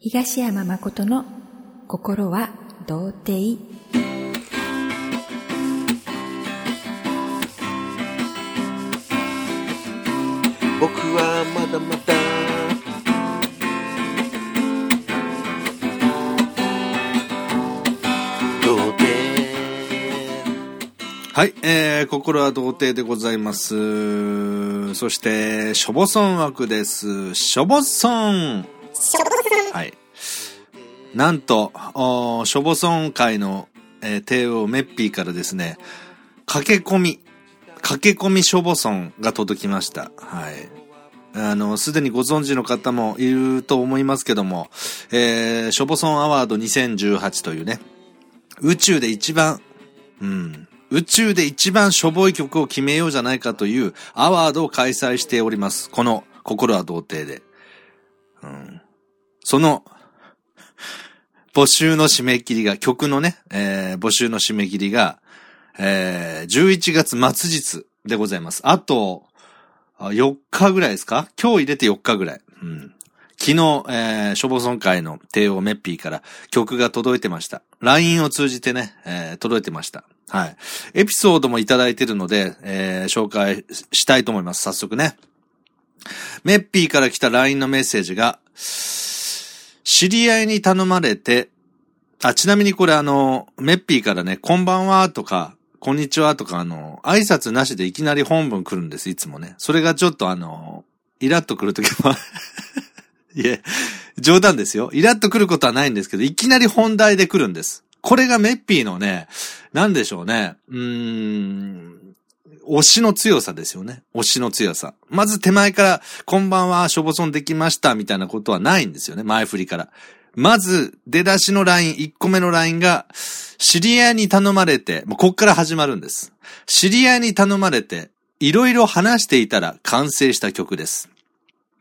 東山誠の心は童貞僕はまだまだ童貞はい、えー、心は童貞でございます。そして、しょぼそん枠です。しょぼそんはい。なんと、おーしょぼそん会の、えー、帝王メッピーからですね、駆け込み、駆け込みしょぼそんが届きました。はい。あの、すでにご存知の方もいると思いますけども、えー、しょぼそんアワード2018というね、宇宙で一番、うん、宇宙で一番しょぼい曲を決めようじゃないかというアワードを開催しております。この心は童貞で。うん、その、募集の締め切りが、曲のね、えー募集の締め切りが、えー11月末日でございます。あと、4日ぐらいですか？今日入れて4日ぐらい。うん。昨日、えー、ショボソン会の帝王メッピーから曲が届いてました。LINE を通じてね、えー届いてました。はい。エピソードもいただいてるので、えー紹介したいと思います。早速ね。メッピーから来た LINE のメッセージが、知り合いに頼まれて、あ、ちなみにこれあの、メッピーからね、こんばんはとか、こんにちはとかあの、挨拶なしでいきなり本文来るんです、いつもね。それがちょっとあの、イラッと来るときも、いえ、冗談ですよ。イラッと来ることはないんですけど、いきなり本題で来るんです。これがメッピーのね、なんでしょうね。うーん、推しの強さですよね。推しの強さ。まず手前から、こんばんは、しょぼそんできました、みたいなことはないんですよね。前振りから。まず、出だしのライン、1個目のラインが、知り合いに頼まれて、もうこっから始まるんです。知り合いに頼まれて、いろいろ話していたら完成した曲です。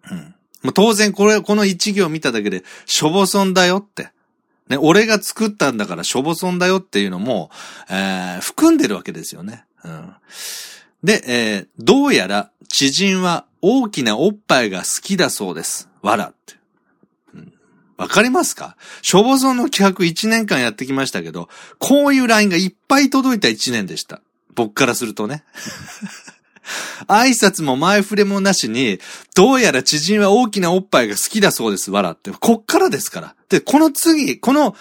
うん。もう当然これ、この一行見ただけで、しょぼそんだよって。ね、俺が作ったんだからしょぼそんだよっていうのも、えー含んでるわけですよね。うん。で、えーどうやら知人は大きなおっぱいが好きだそうです。わらって。うんわかりますか？しょぼそんの企画1年間やってきましたけど、こういうラインがいっぱい届いた1年でした。僕からするとね。挨拶も前触れもなしに、どうやら知人は大きなおっぱいが好きだそうです、わらって。こっからですから。で、この次、この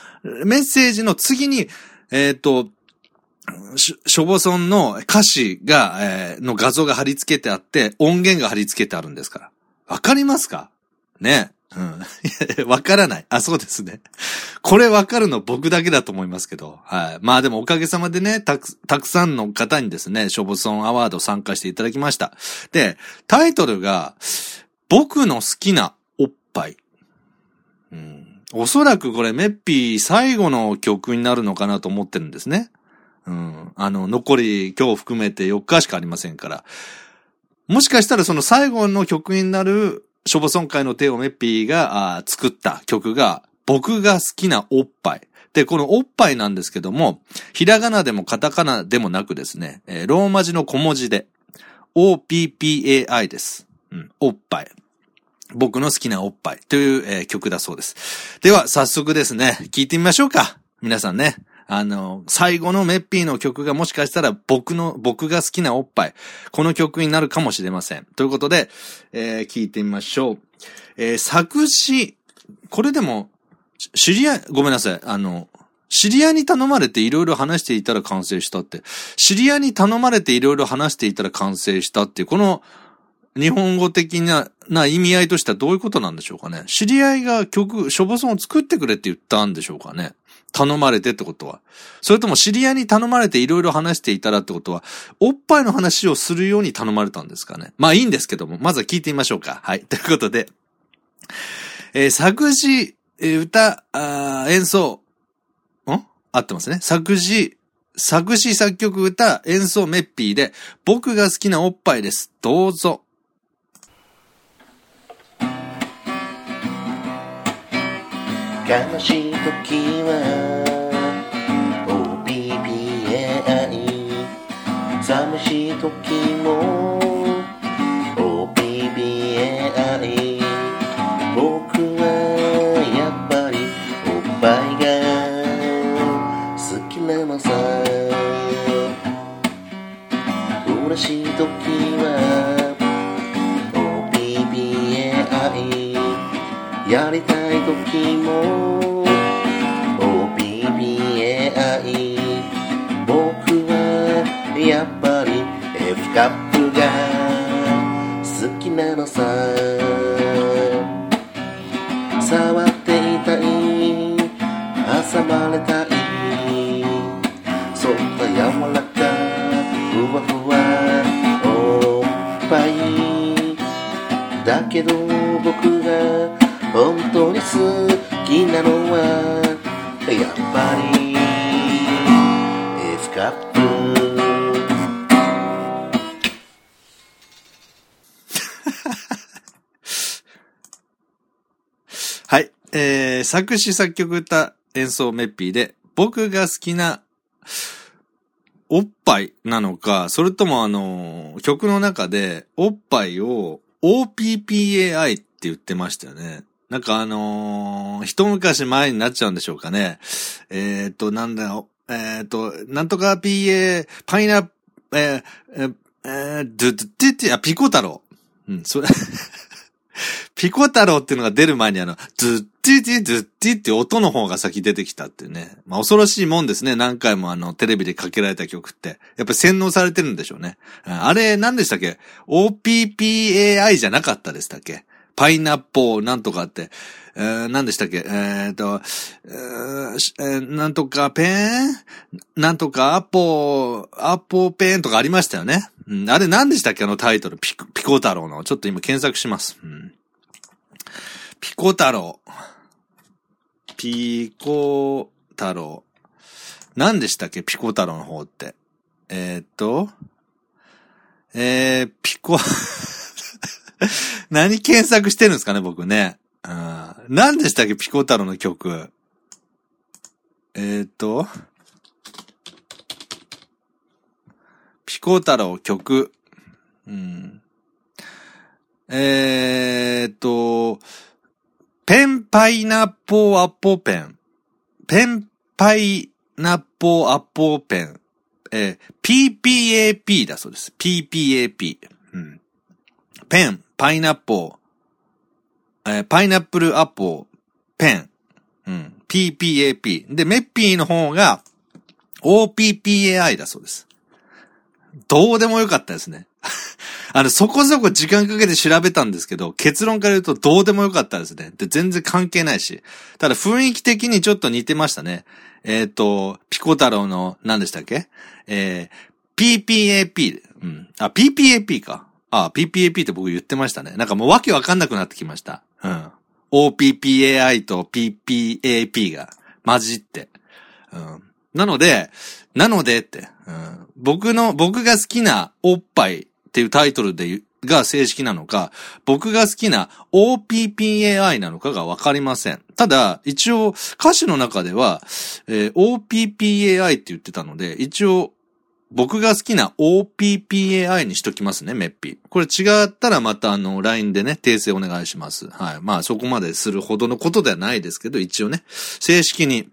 メッセージの次に、えっ、と、しょぼそんの歌詞が、えーの画像が貼り付けてあって、音源が貼り付けてあるんですから。わかりますか？ねうん。いやわからない。あ、そうですね。これわかるの僕だけだと思いますけど。はい。まあでもおかげさまでね、たく、たくさんの方にですね、ショボソンアワード参加していただきました。で、タイトルが、僕の好きなおっぱい。うん。おそらくこれメッピー最後の曲になるのかなと思ってるんですね。うん。あの、残り今日含めて4日しかありませんから。もしかしたらその最後の曲になる、ショボソン会のテオメッピーが作った曲が、僕が好きなおっぱい。で、このおっぱいなんですけども、ひらがなでもカタカナでもなくですね、えーローマ字の小文字で、OPPAI です。うん、おっぱい。僕の好きなおっぱいという、えー曲だそうです。では、早速ですね、聞いてみましょうか。皆さんね。あの、最後のメッピーの曲がもしかしたら僕の、僕が好きなおっぱい。この曲になるかもしれません。ということで、えー聞いてみましょう。えー作詞、これでも、知り合い、ごめんなさい。あの、知り合いに頼まれていろいろ話していたら完成したって。知り合いに頼まれていろいろ話していたら完成したっていう、この、日本語的な、な意味合いとしてはどういうことなんでしょうかね。知り合いが曲、ショボソンを作ってくれって言ったんでしょうかね。頼まれてってことは。それとも知り合いに頼まれていろいろ話していたらってことは、おっぱいの話をするように頼まれたんですかね。まあいいんですけども、まずは聞いてみましょうか。はい。ということで、えー作詞、えー歌、あー演奏、ん？合ってますね。作詞、作詞作曲歌、演奏メッピーで、僕が好きなおっぱいです。どうぞ。悲しい時はえー、作詞作曲歌演奏メッピーで、僕が好きなおっぱいなのか、それともあの、曲の中でおっぱいを OPPAI って言ってましたよね。なんかあのー一昔前になっちゃうんでしょうかね。えっ、ー、と、なんだよ。えっ、ー、と、なんとか PA、パイナッ、え、えー、えー、ドゥドゥドゥドゥ、あ、ピコ太郎。うん、それ、ピコ太郎っていうのが出る前にあの、ズッティティズッティって音の方が先出てきたっていうね。まあ恐ろしいもんですね。何回もあの、テレビでかけられた曲って。やっぱり洗脳されてるんでしょうね。あれ、何でしたっけ ?OPPAI じゃなかったでしたっけ？パイナッポーなんとかって。えー、何でしたっけ？えー、と、えーなんとかペン？なんとかアポー、アポーペンとかありましたよね。うん、あれ何でしたっけ？あのタイトル。ピコ、ピコ太郎の。ちょっと今検索します。うん、ピコ太郎。ピコ太郎。何でしたっけ？ピコ太郎の方って。えー、っと、えー、ピコ、何検索してるんですかね、僕ね。うん何でしたっけ、ピコ太郎の曲。えー、っと、ピコ太郎曲。うん。えー、っと、ペンパイナッポーアッポーペン。ペンパイナッポーアッポーペン。えー PPAP だそうです。PPAP。うん。ペン、パイナッポー、えーパイナップルアッポー、ペン。うん。PPAP。で、メッピーの方が OPPAI だそうです。どうでもよかったですね。あの、そこそこ時間かけて調べたんですけど、結論から言うとどうでもよかったですね。で、全然関係ないし。ただ雰囲気的にちょっと似てましたね。えっ、と、ピコ太郎の、何でしたっけ？えー、PPAP。うん。あ、PPAP か。あ、PPAP って僕言ってましたね。なんかもうわけわかんなくなってきました。うん。OPPAI と PPAP が混じって。うん。なので、なのでって、うん、僕の、僕が好きなおっぱいっていうタイトルで、が正式なのか、僕が好きな OPPAI なのかがわかりません。ただ、一応歌詞の中では、えー OPPAI って言ってたので、一応僕が好きな OPPAI にしときますね、メッピ。これ違ったらまたあの、LINE でね、訂正お願いします。はい。まあそこまでするほどのことではないですけど、一応ね、正式に、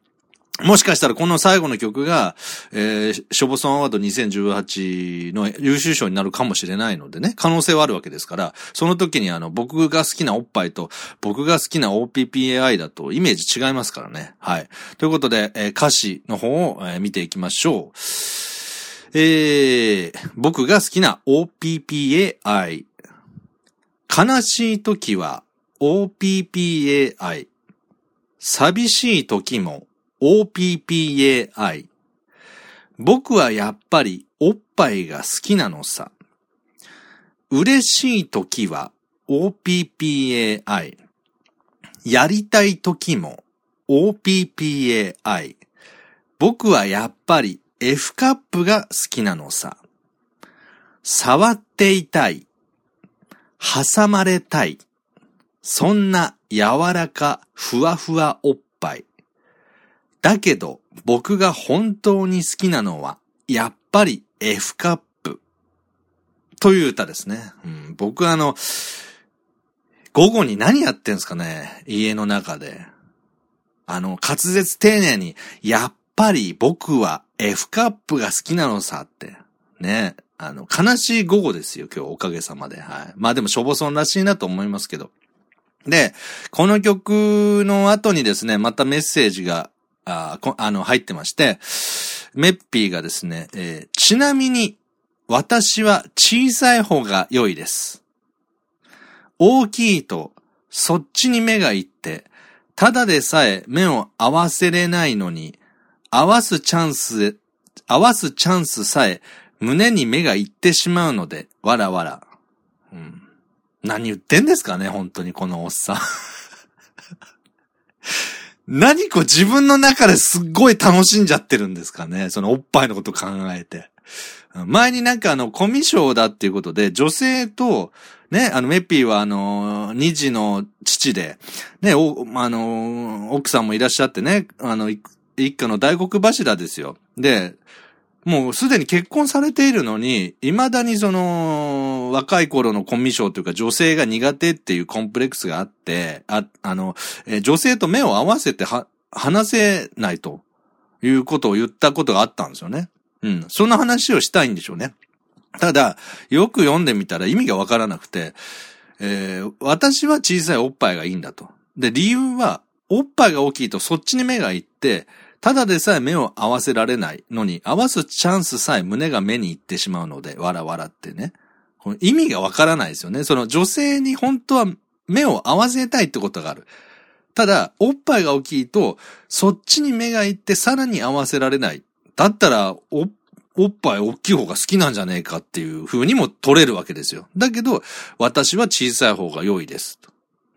もしかしたらこの最後の曲が、えー、ショボソンアワード2018の優秀賞になるかもしれないのでね、可能性はあるわけですから、その時にあの、僕が好きなおっぱいと、僕が好きな OPPAI だとイメージ違いますからね。はい。ということで、えー歌詞の方を、えー見ていきましょう。えー、僕が好きな OPPAI。悲しい時は OPPAI。寂しい時も OPPAI。僕はやっぱりおっぱいが好きなのさ。嬉しい時は OPPAI。やりたい時も OPPAI。僕はやっぱり F カップが好きなのさ。触っていたい。挟まれたい。そんな柔らかふわふわおっぱい。だけど僕が本当に好きなのはやっぱり F カップ。という歌ですね。うん、僕あの、午後に何やってんすかね家の中で。あの、滑舌丁寧に、やっぱり僕は F カップが好きなのさって。ね。あの、悲しい午後ですよ、今日おかげさまで。はい。まあでも、しょぼそんらしいなと思いますけど。で、この曲の後にですね、またメッセージが、ああの、入ってまして、メッピーがですね、えー、ちなみに、私は小さい方が良いです。大きいと、そっちに目が行って、ただでさえ目を合わせれないのに、合わすチャンス、合わすチャンスさえ胸に目が行ってしまうので、わらわら。うん、何言ってんですかね、本当にこのおっさん。何こう自分の中ですっごい楽しんじゃってるんですかね。そのおっぱいのこと考えて。前になんかあの、コミュ障だっていうことで、女性と、ね、あの、メッピーはあの、二児の父で、ね、お、あの、奥さんもいらっしゃってね、あの、一家の大黒柱ですよ。で、もうすでに結婚されているのに、未だにその、若い頃のコミュ障というか女性が苦手っていうコンプレックスがあって、あ、あの、え女性と目を合わせては、話せないということを言ったことがあったんですよね。うん。そんな話をしたいんでしょうね。ただ、よく読んでみたら意味がわからなくて、えー、私は小さいおっぱいがいいんだと。で、理由は、おっぱいが大きいとそっちに目がいって、ただでさえ目を合わせられないのに、合わすチャンスさえ胸が目に行ってしまうので、わらわらってね。意味がわからないですよね。その女性に本当は目を合わせたいってことがある。ただ、おっぱいが大きいと、そっちに目が行ってさらに合わせられない。だったら、お、おっぱい大きい方が好きなんじゃねえかっていう風にも取れるわけですよ。だけど、私は小さい方が良いです。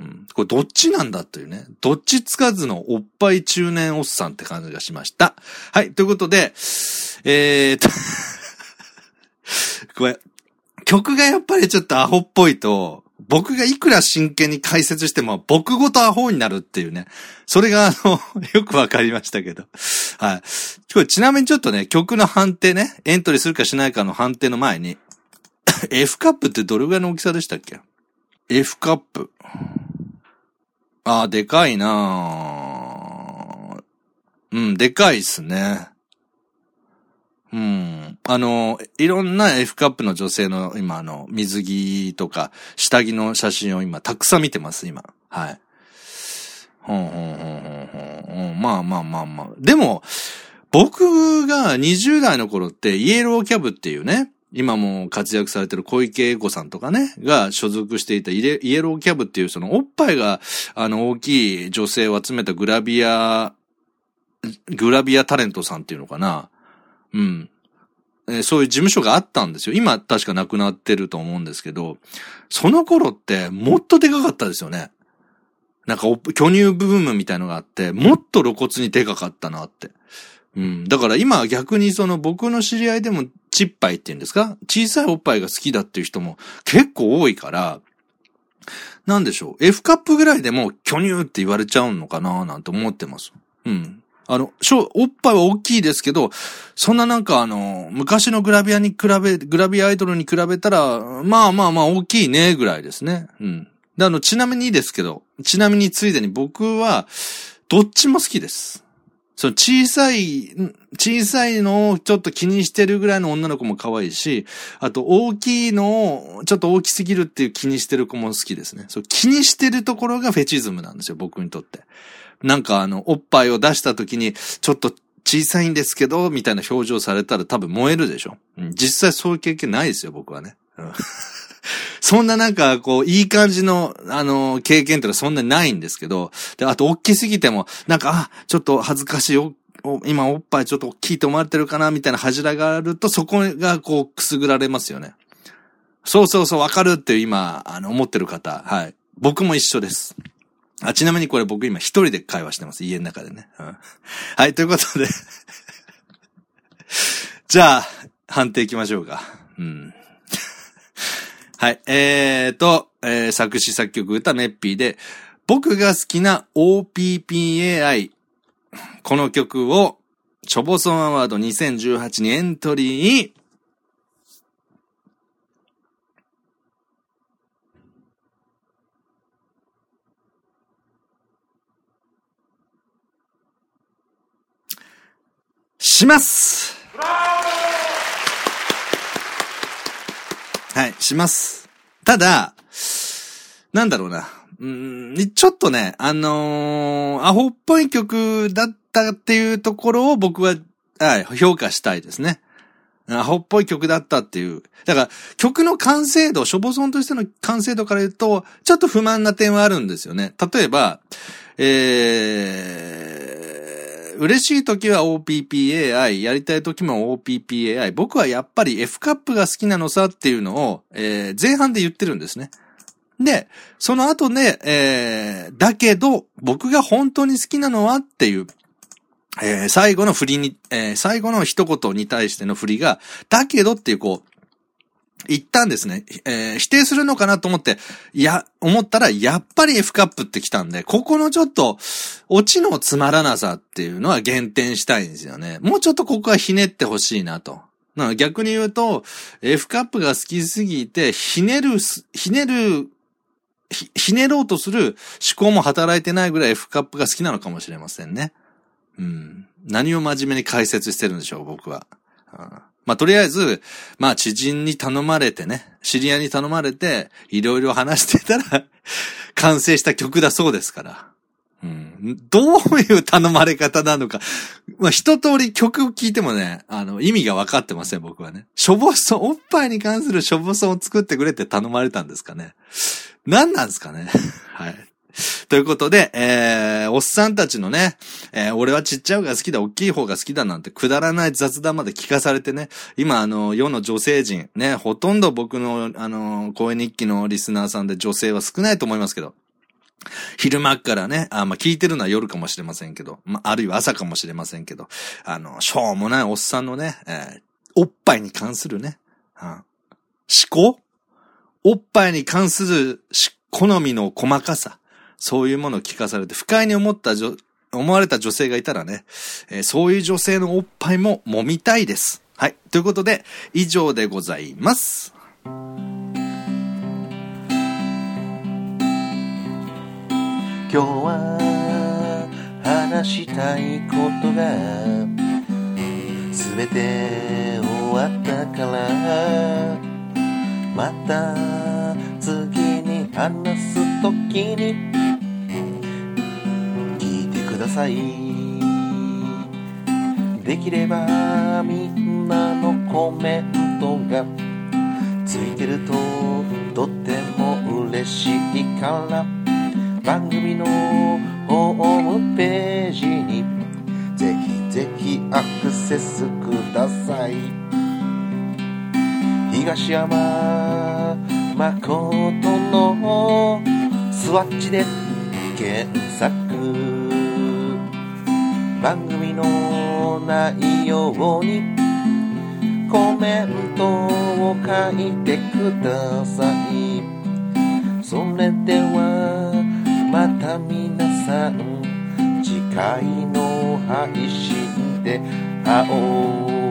うん。これどっちなんだというね。どっちつかずのおっぱい中年おっさんって感じがしました。はい。ということで、えーと これ、曲がやっぱりちょっとアホっぽいと、僕がいくら真剣に解説しても、僕ごとアホになるっていうね。それが、あの、よくわかりましたけど。はい。これちなみにちょっとね、曲の判定ね、エントリーするかしないかの判定の前に、F カップってどれぐらいの大きさでしたっけ ?F カップ。ああ、でかいなうん、でかいっすね。うん。あの、いろんな F カップの女性の今あの、水着とか、下着の写真を今、たくさん見てます、今。はい。ほんほんほんほんほん。まあまあまあまあ。でも、僕が20代の頃ってイエローキャブっていうね、今も活躍されてる小池栄子さんとかね、が所属していたイエローキャブっていうそのおっぱいがあの大きい女性を集めたグラビア、グラビアタレントさんっていうのかな。うん。え、そういう事務所があったんですよ。今確かなくなってると思うんですけど、その頃ってもっとでかかったですよね。なんか巨乳ブームみたいのがあって、もっと露骨にでかかったなって。うん。だから今逆にその僕の知り合いでもちっぱいって言うんですか？小さいおっぱいが好きだっていう人も結構多いから、なんでしょう。F カップぐらいでも巨乳って言われちゃうのかななんて思ってます。うん。あの、おっぱいは大きいですけど、そんななんかあの、昔のグラビアに比べ、グラビアアイドルに比べたら、まあまあまあ大きいねぐらいですね。うん。で、あの、ちなみにですけど、ちなみについでに僕は、どっちも好きです。その小さい、小さいのをちょっと気にしてるぐらいの女の子も可愛いし、あと大きいのをちょっと大きすぎるっていう気にしてる子も好きですね。そう気にしてるところがフェチズムなんですよ、僕にとって。なんかあの、おっぱいを出した時に、ちょっと小さいんですけど、みたいな表情されたら多分燃えるでしょ。うん、実際そういう経験ないですよ、僕はね。うん そんななんか、こう、いい感じの、あの、経験ってのはそんなにないんですけど、で、あと、大きすぎても、なんか、あ、ちょっと恥ずかしいよ。今、おっぱいちょっと大きいと思われてるかな、みたいな恥があると、そこが、こう、くすぐられますよね。そうそうそう、わかるって今、あの、思ってる方、はい。僕も一緒です。あ、ちなみにこれ僕今一人で会話してます。家の中でね。うん、はい、ということで じゃあ、判定行きましょうか。うん。はい。えーと、えー、作詞作曲歌メッピーで、僕が好きな OPPAI。この曲を、チョボソンアワード2018にエントリーしますはい、します。ただ、なんだろうな。うん、ちょっとね、あのーアホっぽい曲だったっていうところを僕は、はい、評価したいですね。アホっぽい曲だったっていう。だから、曲の完成度、ショボソンとしての完成度から言うと、ちょっと不満な点はあるんですよね。例えば、えー、嬉しい時は OPPAI、やりたい時も OPPAI。僕はやっぱり F カップが好きなのさっていうのを、えー、前半で言ってるんですね。で、その後ね、えー、だけど、僕が本当に好きなのはっていう、えー、最後の振りに、えー、最後の一言に対しての振りが、だけどっていうこう、言ったんですね。えー、否定するのかなと思って、いや、思ったら、やっぱり F カップって来たんで、ここのちょっと、オチのつまらなさっていうのは減点したいんですよね。もうちょっとここはひねってほしいなと。な逆に言うと、F カップが好きすぎて、ひねる、ひねるひ、ひねろうとする思考も働いてないぐらい F カップが好きなのかもしれませんね。うん。何を真面目に解説してるんでしょう、僕は。まあ、とりあえず、まあ、知人に頼まれてね、知り合いに頼まれて、いろいろ話してたら 完成した曲だそうですから。うん。どういう頼まれ方なのか。まあ、一通り曲を聴いてもね、あの、意味が分かってません、僕はね。しょぼそ、おっぱいに関するしょぼそを作ってくれって頼まれたんですかね。何なんですかね。はい。ということで、えー、おっさんたちのね、えー、俺はちっちゃい方が好きだ、大きい方が好きだなんてくだらない雑談まで聞かされてね、今あの、世の女性陣、ね、ほとんど僕の、あの、声日記のリスナーさんで女性は少ないと思いますけど、昼間からね、あ、まあ、聞いてるのは夜かもしれませんけど、まあ、あるいは朝かもしれませんけど、あの、しょうもないおっさんのね、えー、おっぱいに関するね、は思考？おっぱいに関する好みの細かさ、そういうものを聞かされて不快に思った女思われた女性がいたらね、えー、そういう女性のおっぱいも揉みたいです。はい。ということで、以上でございます。今日は話したいことが全て終わったからまた次に話す時にください。できればみんなのコメントがついてるととっても嬉しいから。番組のホームページにぜひぜひアクセスください。東山誠のスワッチで検索。番組の内容にコメントを書いてください。それではまた皆さん次回の配信で会おう。